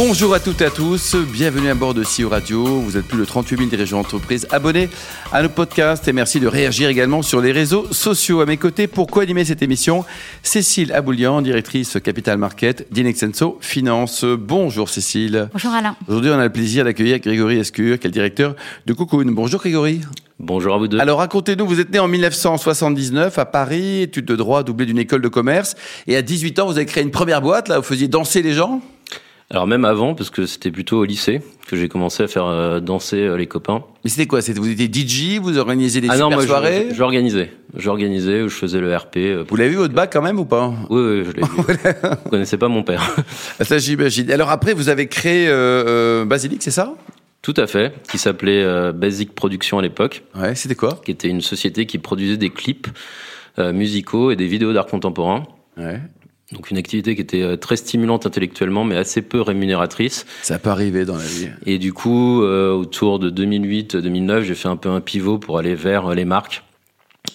Bonjour à toutes et à tous, bienvenue à bord de CEO Radio. Vous êtes plus de 38 000 dirigeants d'entreprise abonnés à nos podcasts et merci de réagir également sur les réseaux sociaux. À mes côtés, pour co-animer cette émission, Cécile Aboulian, directrice Capital Market d'Inexenso Finance. Bonjour Cécile. Bonjour Alain. Aujourd'hui, on a le plaisir d'accueillir Grégory Escure, qui est le directeur de Cocoon. Bonjour Grégory. Bonjour à vous deux. Alors racontez-nous, vous êtes né en 1979 à Paris, études de droit doublées d'une école de commerce, et à 18 ans, vous avez créé une première boîte, là, vous faisiez danser les gens? Alors même avant, parce que c'était plutôt au lycée que j'ai commencé à faire euh, danser euh, les copains. Mais c'était quoi? C'était vous étiez DJ, vous organisez des ah super non, moi, soirées? J'organisais, j'organisais, je faisais le RP. euh, Vous l'avez vu votre bac quand même ou pas? Oui, oui, je l'ai vu. vous connaissez pas mon père Ah, Ça j'imagine. Alors après, vous avez créé euh, euh, Basilic, c'est ça? Tout à fait, qui s'appelait euh, Basic Production à l'époque, Ouais, c'était quoi? Qui était une société qui produisait des clips euh, musicaux et des vidéos d'art contemporain. Ouais. Donc une activité qui était euh, très stimulante intellectuellement, mais assez peu rémunératrice. Ça peut arriver dans la vie. Et du coup, euh, autour de 2008-2009, j'ai fait un peu un pivot pour aller vers euh, les marques.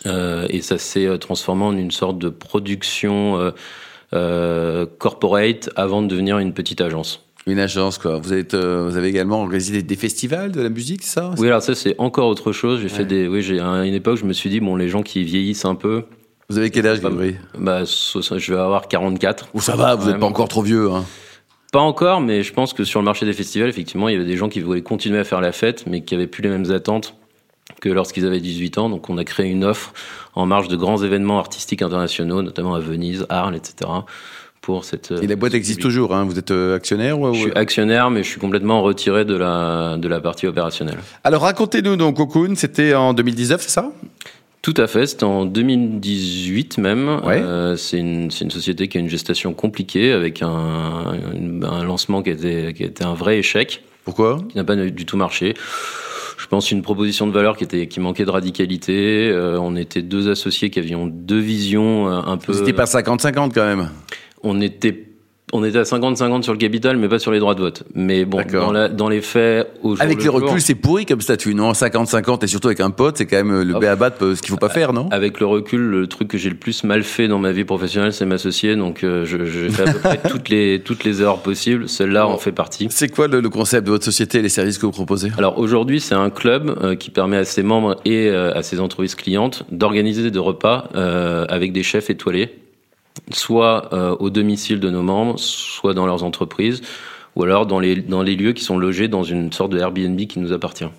Euh, et ça s'est transformé en une sorte de production euh, corporate avant de devenir une petite agence. Une agence, quoi. Vous, êtes, euh, vous avez également organisé des, des festivals de la musique, ça? Oui, alors ça c'est encore autre chose. J'ai Ouais. fait des, oui, j'ai à une époque, je me suis dit bon, les gens qui vieillissent un peu, Vous avez quel âge, Grégory bah, je vais avoir 44. Ou ça va, vous n'êtes pas encore trop vieux. Hein. Pas encore, mais je pense que sur le marché des festivals, effectivement, il y avait des gens qui voulaient continuer à faire la fête, mais qui avaient plus les mêmes attentes que lorsqu'ils avaient 18 ans. Donc, on a créé une offre en marge de grands événements artistiques internationaux, notamment à Venise, Arles, etc. Pour cette. Et la boîte existe toujours, hein. vous êtes euh, actionnaire ou... Je suis actionnaire, mais je suis complètement retiré de la de la partie opérationnelle. Alors racontez-nous donc Cocoon, c'était en 2019, c'est ça? Tout à fait, c'était en 2018 même. Ouais. Euh, c'est une, une société qui a une gestation compliquée avec un, un lancement qui a, été, qui a été un vrai échec, Pourquoi? Qui n'a pas du tout marché. Je pense une proposition de valeur qui était qui manquait de radicalité. Euh, on était deux associés qui avions deux visions euh, un peu. Vous n'étiez pas 50-50 quand même. On était on était à 50-50 sur le capital, mais pas sur les droits de vote. Mais bon, dans, la, dans les faits, au Avec le les reculs, c'est pourri comme statut, non? 50-50 et surtout avec un pote, c'est quand même le Hop. béabat de ce qu'il faut pas faire, non? Avec le recul, le truc que j'ai le plus mal fait dans ma vie professionnelle, c'est m'associer. Donc, euh, je, j'ai fait à peu près toutes les, toutes les erreurs possibles. Celle-là en fait partie. C'est quoi le, le concept de votre société et les services que vous proposez? Alors aujourd'hui, c'est un club euh, qui permet à ses membres et euh, à ses entreprises clientes d'organiser des repas euh, avec des chefs étoilés, soit euh, au domicile de nos membres, soit dans leurs entreprises, ou alors dans les, dans les lieux qui sont logés dans une sorte de Airbnb qui nous appartient.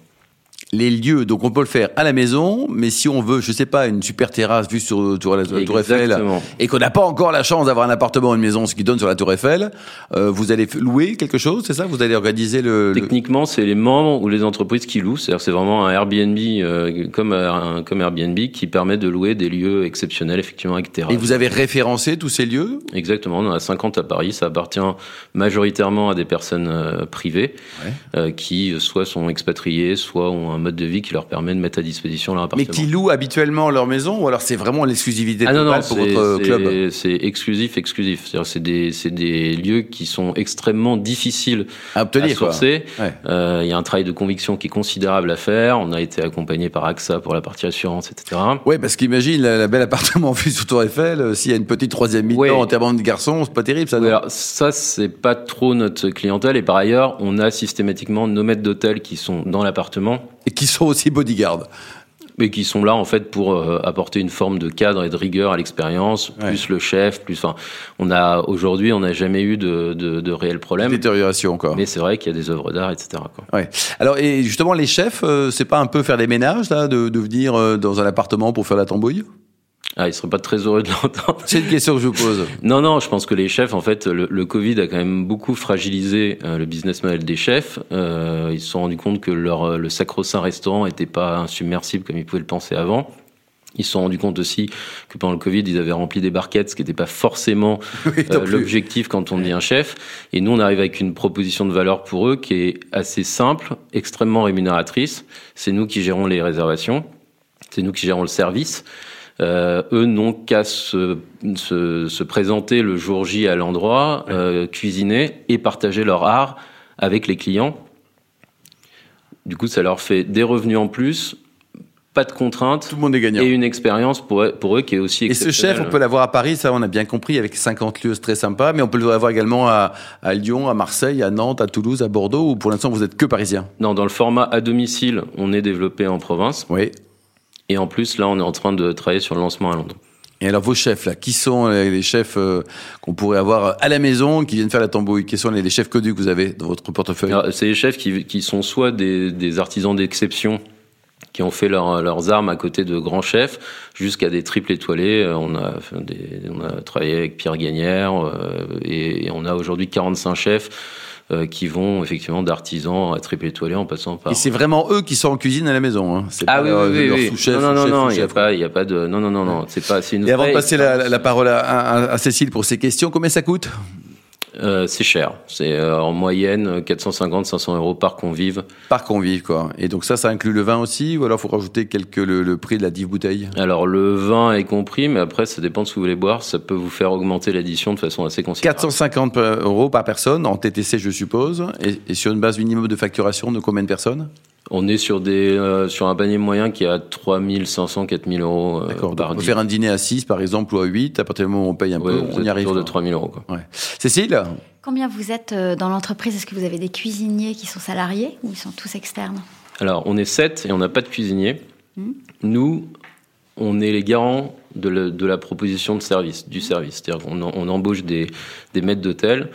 Les lieux, donc on peut le faire à la maison, mais si on veut, je sais pas, une super terrasse vue sur, sur la, Tour Eiffel, et qu'on n'a pas encore la chance d'avoir un appartement ou une maison, ce qui donne sur la Tour Eiffel, euh, vous allez louer quelque chose, c'est ça? Vous allez organiser le... le- Techniquement, c'est les membres ou les entreprises qui louent. C'est-à-dire, c'est vraiment un Airbnb euh, comme un, comme Airbnb qui permet de louer des lieux exceptionnels, effectivement, avec terrasse. Et vous avez référencé tous ces lieux? Exactement, on en a 50 à Paris. Ça appartient majoritairement à des personnes euh, privées Ouais. euh, qui euh, soit sont expatriées, soit ont un mode de vie qui leur permet de mettre à disposition leur Mais appartement. qui louent habituellement leur maison, ou alors c'est vraiment l'exclusivité ah non, totale non, pour votre club c'est- exclusif, exclusif. C'est des, c'est des lieux qui sont extrêmement difficiles à obtenir sourcer. Ouais. Euh, Il y a un travail de conviction qui est considérable à faire. On a été accompagné par AXA pour la partie assurance, etc. Ouais, parce qu'imagine la, belle appartement vue sur Tour Eiffel, euh, s'il y a une petite troisième mi-temps Ouais. en termes de garçons, c'est pas terrible ça. Oui, non alors, ça, c'est pas trop notre clientèle. Et par ailleurs, on a systématiquement nos maîtres d'hôtel qui sont dans l'appartement, Et qui sont aussi bodyguards. mais qui sont là en fait pour euh, apporter une forme de cadre et de rigueur à l'expérience, Ouais. plus le chef, plus. Enfin, on a aujourd'hui, on n'a jamais eu de, de, de réels problèmes. Détérioration quoi. Mais c'est vrai qu'il y a des œuvres d'art, etc. Quoi. Ouais. Alors et justement les chefs, euh, c'est pas un peu faire des ménages là, de, de venir euh, dans un appartement pour faire la tambouille? Ah, ils seraient pas très heureux de l'entendre. C'est une question que je vous pose. Non, non, je pense que les chefs, en fait, le, le Covid a quand même beaucoup fragilisé euh, le business model des chefs. Euh, ils se sont rendus compte que leur, euh, le sacro-saint restaurant n'était pas insubmersible comme ils pouvaient le penser avant. Ils se sont rendus compte aussi que pendant le Covid, ils avaient rempli des barquettes, ce qui n'était pas forcément Oui, euh, l'objectif quand on devient chef. Et nous, on arrive avec une proposition de valeur pour eux qui est assez simple, extrêmement rémunératrice. C'est nous qui gérons les réservations, c'est nous qui gérons le service. Euh, eux n'ont qu'à se, se, se présenter le jour J à l'endroit, euh, cuisiner et partager leur art avec les clients. Du coup, ça leur fait des revenus en plus, pas de contraintes. Tout le monde est gagnant. Et une expérience pour, eux- pour eux qui est aussi Et ce chef, on peut l'avoir à Paris, ça on a bien compris, avec 50 lieux, c'est très sympa, mais on peut l'avoir également à, à Lyon, à Marseille, à Nantes, à Toulouse, à Bordeaux, ou pour l'instant vous êtes que parisien Non, dans le format à domicile, on est développé en province. Oui. Et en plus, là, on est en train de travailler sur le lancement à Londres. Et alors vos chefs, là, qui sont les chefs euh, qu'on pourrait avoir à la maison, qui viennent faire la tambouille Quels sont les, les chefs connus que vous avez dans votre portefeuille? C'est les chefs qui, qui sont soit des, des artisans d'exception qui ont fait leur- leurs armes à côté de grands chefs, jusqu'à des triples étoilés. Euh, On a, fait des- on a travaillé avec Pierre Gagnère euh, et, et on a aujourd'hui 45 chefs euh, qui vont effectivement d'artisans à triple étoilé en passant par... Et c'est vraiment eux qui sont en cuisine à la maison. Hein. C'est Ah pas oui, leur, oui, oui, leur oui. sous-chef, Non, non, non, il n'y a pas, il a pas de, non, non, non, non, c'est pas, une Et avant de passer la, parole à, à- à Cécile pour ses questions, combien ça coûte? Euh, c'est cher. C'est euh, en moyenne 450-500 euros par convive. Par convive, quoi. Et donc ça, ça inclut le vin aussi, ou alors faut rajouter quelques le, le prix de la dive bouteille Alors le vin est compris, mais après ça dépend de ce que vous voulez boire. Ça peut vous faire augmenter l'addition de façon assez considérable. 450 euros par personne, en TTC je suppose, et, et sur une base minimum de facturation de combien de personnes? On est sur des euh, sur un panier moyen qui est à 3500 4000 euros euh, D'accord. Par faire un dîner à 6 par exemple, ou à 8, à partir du moment où on paye un Ouais, peu, on y arrive. autour de quoi. 3000 euros. Quoi. Ouais. Cécile? Combien vous êtes euh, dans l'entreprise? Est-ce que vous avez des cuisiniers qui sont salariés ou ils sont tous externes? Alors on est 7 et on n'a pas de cuisinier. Nous, on est les garants de, la- de la proposition de service, du service. C'est-à-dire qu'on en- on embauche des, des maîtres d'hôtel.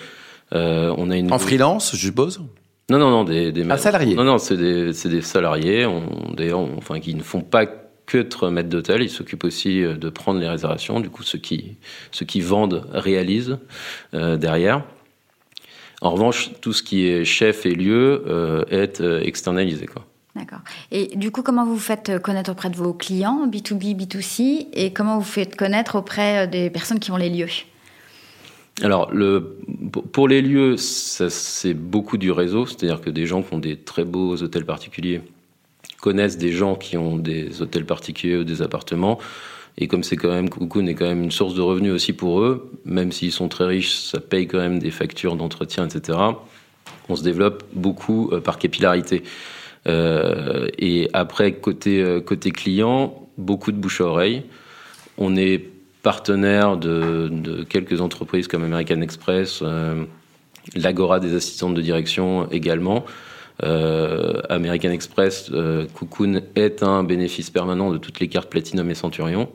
Euh, on a une En freelance, je suppose? Non, non, non, des, des maîtres- salariés. Non, non, c'est des, c'est des salariés, on, on- enfin, qui ne font pas que être maîtres d'hôtel, ils s'occupent aussi euh, de prendre les réservations. Du coup, ceux qui, ceux qui vendent réalisent euh, derrière. En revanche, tout ce qui est chef et lieu euh, est euh, externalisé. Quoi. D'accord. Et du coup, comment vous vous faites connaître auprès de vos clients, B2B, B2C, et comment vous faites connaître auprès des personnes qui ont les lieux? Alors, le, pour- les lieux, c'est beaucoup du réseau, c'est-à-dire que des gens qui ont des très beaux hôtels particuliers connaissent des gens qui ont des hôtels particuliers ou des appartements. Et comme c'est quand même, Cocoon est quand même une source de revenus aussi pour eux, même s'ils sont très riches, ça paye quand même des factures d'entretien, etc. On se développe beaucoup euh, par capillarité. Euh, et après, côté, euh, côté client, beaucoup de bouche à oreille. On est partenaire de, quelques entreprises comme American Express, euh, l'Agora des assistantes de direction également. Euh, American Express, euh, Cocoon est un bénéfice permanent de toutes les cartes Platinum et Centurion.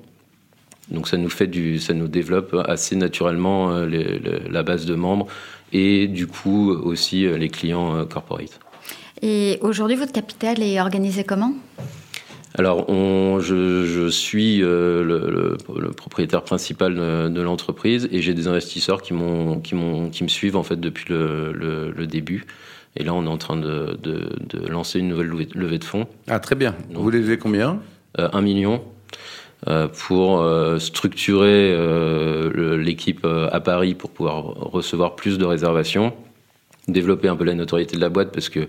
Donc ça nous fait du, ça nous développe assez naturellement euh, la base de membres et du coup aussi les clients corporate. Et aujourd'hui, votre capital est organisé comment? Alors, on, je, je suis euh, le, le- le propriétaire principal de, de l'entreprise et j'ai des investisseurs qui, m'ont, qui, m'ont, qui me suivent en fait depuis le, le- le début. Et là, on est en train de, de- de lancer une nouvelle levée, de fonds, Ah, très bien. Vous voulez lever combien? euh, un million, euh, pour euh, structurer euh, l'équipe euh, à Paris pour pouvoir recevoir plus de réservations, développer un peu la notoriété de la boîte parce que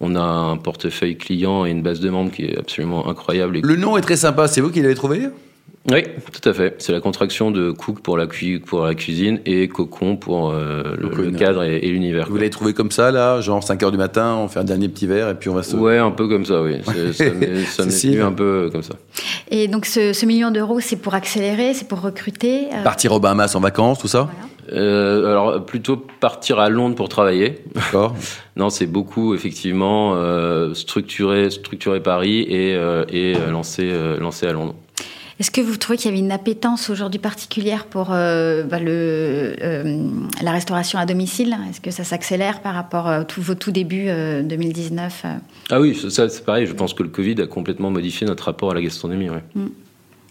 on a un portefeuille client et une base de membres qui est absolument incroyable. Le nom est très sympa, c'est vous qui l'avez trouvé? Oui, tout à fait. C'est la contraction de cook pour la, cui- pour la cuisine et cocon pour euh, le, cadre et, et l'univers. Vous l'avez trouvé comme ça, là, genre 5 heures du matin, on fait un dernier petit verre et puis on va se... Ouais, un peu comme ça, oui. C'est- Ça m'est venu un peu comme ça. Et donc, ce, ce million d'euros, c'est pour accélérer, c'est pour recruter euh, Partir aux Bahamas en vacances, tout ça? Voilà. Euh, alors, plutôt partir à Londres pour travailler. D'accord. Non, c'est beaucoup, effectivement, euh, structurer, structurer Paris et, euh, et lancer, euh, lancer à Londres. Est-ce que vous trouvez qu'il y avait une appétence aujourd'hui particulière pour euh, bah, le, euh, la restauration à domicile? Est-ce que ça s'accélère par rapport à tous vos tout débuts euh, 2019 euh Ah oui, ça, ça, c'est pareil. Je pense que le Covid a complètement modifié notre rapport à la gastronomie. Ouais. Mm.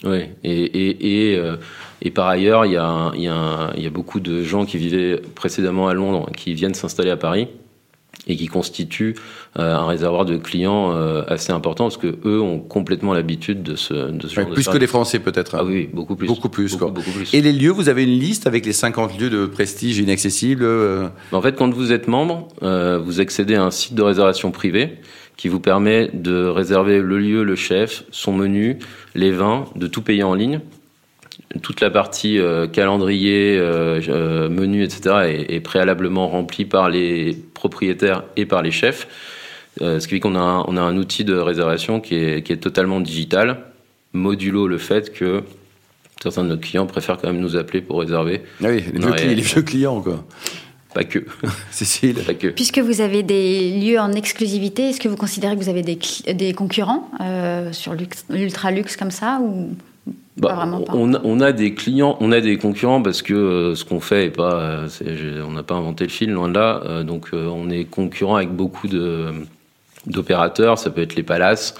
Ouais. Et, et, et, euh, et par ailleurs, il y, a y, a y a beaucoup de gens qui vivaient précédemment à Londres qui viennent s'installer à Paris et qui constituent euh, un réservoir de clients euh, assez important parce que eux ont complètement l'habitude de ce, de ce Ouais, genre de plus que les Français, peut-être. hein. Ah oui, beaucoup plus. Beaucoup plus, quoi. beaucoup plus. Et les lieux, vous avez une liste avec les 50 lieux de prestige inaccessibles En fait, quand vous êtes membre, vous accédez à un site de réservation privé qui vous permet de réserver le lieu, le chef, son menu, les vins, de tout payer en ligne. Toute la partie euh, calendrier, euh, euh, menu, etc. est, est préalablement remplie par les propriétaires et par les chefs. ce qui fait qu'on a, un, on a un outil de réservation qui est, qui est totalement digital, modulo le fait que certains de nos clients préfèrent quand même nous appeler pour réserver. Ah oui, les, vieux, clients, les vieux clients, quoi. Pas que. Cécile. Pas que. Puisque vous avez des lieux en exclusivité, est-ce que vous considérez que vous avez des, des concurrents euh, sur l'ultra luxe comme ça ou bah, pas vraiment pas on, a, on, a, des clients, on a des concurrents parce que euh, ce qu'on fait est pas, euh, on n'a pas inventé le fil loin de là. donc on est concurrent avec beaucoup de d'opérateurs. Ça peut être les palaces.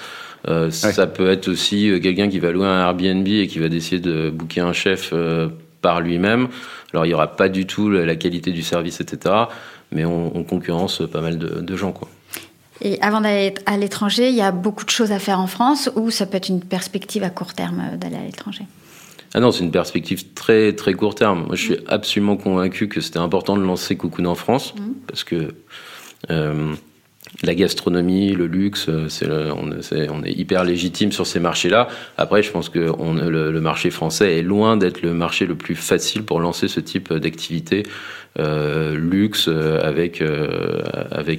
Ça peut être aussi quelqu'un qui va louer un Airbnb et qui va décider de booker un chef par lui-même. Alors il n'y aura pas du tout la qualité du service, etc. Mais on, concurrence pas mal de, gens. Quoi. Et avant d'aller à l'étranger, il y a beaucoup de choses à faire en France ou ça peut être une perspective à court terme euh, d'aller à l'étranger? Ah non, c'est une perspective très très court terme. Moi, je suis absolument convaincu que c'était important de lancer Cocoon en France mmh. parce que euh, la gastronomie, le luxe, euh, on, est, hyper légitime sur ces marchés-là. Après, je pense que le, marché français est loin d'être le marché le plus facile pour lancer ce type d'activité euh, luxe euh, avec,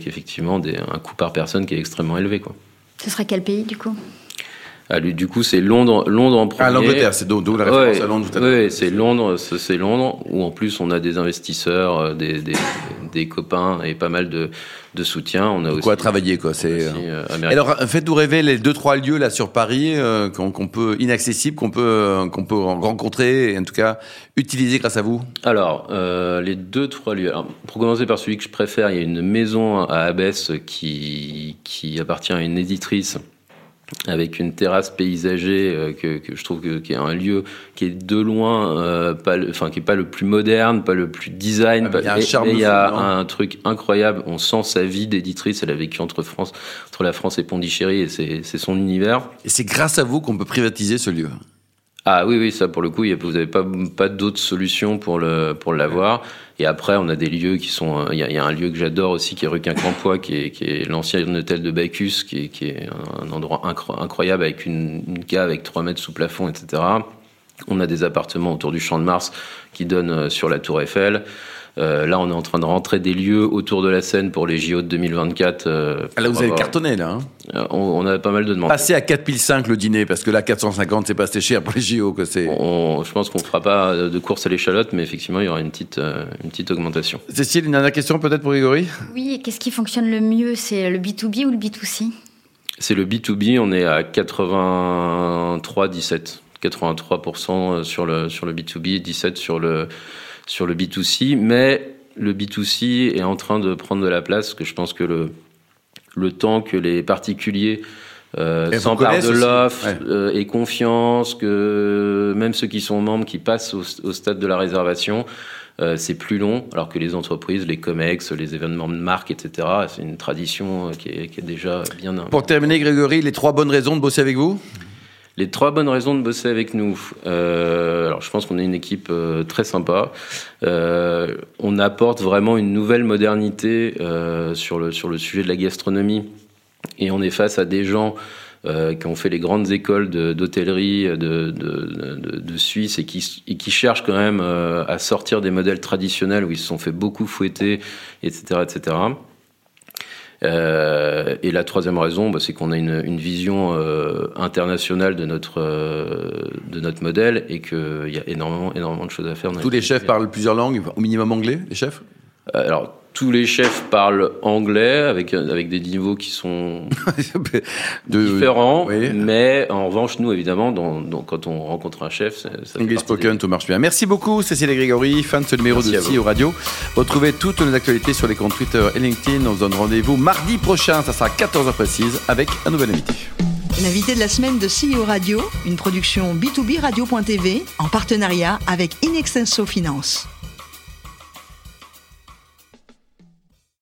effectivement un coût par personne qui est extrêmement élevé. Quoi. Ce serait quel pays du coup? Ah, du coup, c'est Londres, Londres en premier. Ah, l'Angleterre, c'est d'où la référence à Londres Oui, c'est Londres, c'est Londres, où en plus on a des investisseurs, euh, des, des, des copains et pas mal de, de soutien. On a aussi, quoi travailler, quoi. C'est. Euh, alors, faites-nous rêver les deux trois lieux là sur Paris euh, qu'on peut inaccessibles, qu'on peut qu'on peut rencontrer et en tout cas utiliser grâce à vous? Alors, les deux trois lieux. Alors, pour commencer par celui que je préfère, il y a une maison à Abbesse qui qui appartient à une éditrice avec une terrasse paysagée euh, que, que, je trouve que, qui est un lieu qui est de loin euh, pas le, enfin qui est pas le plus moderne pas le plus design ah, il y a un, charme il y a un truc incroyable. On sent sa vie d'éditrice. Elle a vécu entre France entre la France et Pondichéry et c'est son univers. Et c'est grâce à vous qu'on peut privatiser ce lieu ah oui, oui, ça pour le coup, vous n'avez pas, pas d'autres solutions pour le pour l'avoir. Et après, on a des lieux qui sont. Il y a, un lieu que j'adore aussi, qui est rue Quincampoix, qui est, qui est l'ancien hôtel de Bacchus, qui est, qui est un endroit incroyable avec une, une cave avec 3 mètres sous plafond, etc. On a des appartements autour du Champ de Mars qui donnent euh, sur la Tour Eiffel. Euh, là, on est en train de rentrer des lieux autour de la scène pour les JO de 2024. Euh, ah, là, vous avez cartonné, là. Hein euh, on, a pas mal de demandes. Passer à 4005 le dîner, parce que là, 450, c'est pas assez cher pour les JO. Que c'est... je pense qu'on fera pas de course à l'échalote, mais effectivement, il y aura une petite, une petite augmentation. Cécile, une dernière question peut-être pour Grégory? Oui, qu'est-ce qui fonctionne le mieux C'est le B2B ou le B2C C'est le B2B, on est à 83-17. 83% sur le, sur le B2B, 17% sur le sur le B2C, mais le B2C est en train de prendre de la place, parce que je pense que le, le temps que les particuliers euh, s'emparent de l'offre euh, et confiance, que même ceux qui sont membres, qui passent au, stade de la réservation, euh, c'est plus long, alors que les entreprises, les COMEX, les événements de marque, etc., c'est une tradition qui est, qui est déjà bien... Pour terminer, Grégory, les trois bonnes raisons de bosser avec vous? Les trois bonnes raisons de bosser avec nous. Euh, alors, je pense qu'on est une équipe euh, très sympa. Euh, on apporte vraiment une nouvelle modernité sur le sur le sujet de la gastronomie, et on est face à des gens qui ont fait les grandes écoles d'hôtellerie de, de, Suisse et qui, et qui cherchent quand même à sortir des modèles traditionnels où ils se sont fait beaucoup fouetter, etc., etc. Euh, et la troisième raison, bah, c'est qu'on a une, une vision euh, internationale de notre, euh, de notre modèle et qu'il y a énormément, énormément de choses à faire. Tous les chefs parlent plusieurs langues, au minimum anglais, les chefs? Alors, tous les chefs parlent anglais avec, avec des niveaux qui sont différents. Mais en revanche, nous, évidemment, dans, quand on rencontre un chef, ça English spoken, tout marche bien. Merci beaucoup, Cécile et Grégory, fan de ce numéro de CEO Radio. Retrouvez toutes nos actualités sur les comptes Twitter et LinkedIn. On se donne rendez-vous mardi prochain, ça sera 14h précise, avec un nouvel invité. L'invité de la semaine de CEO Radio, une production B2B Radio.tv en partenariat avec Inextenso Finance.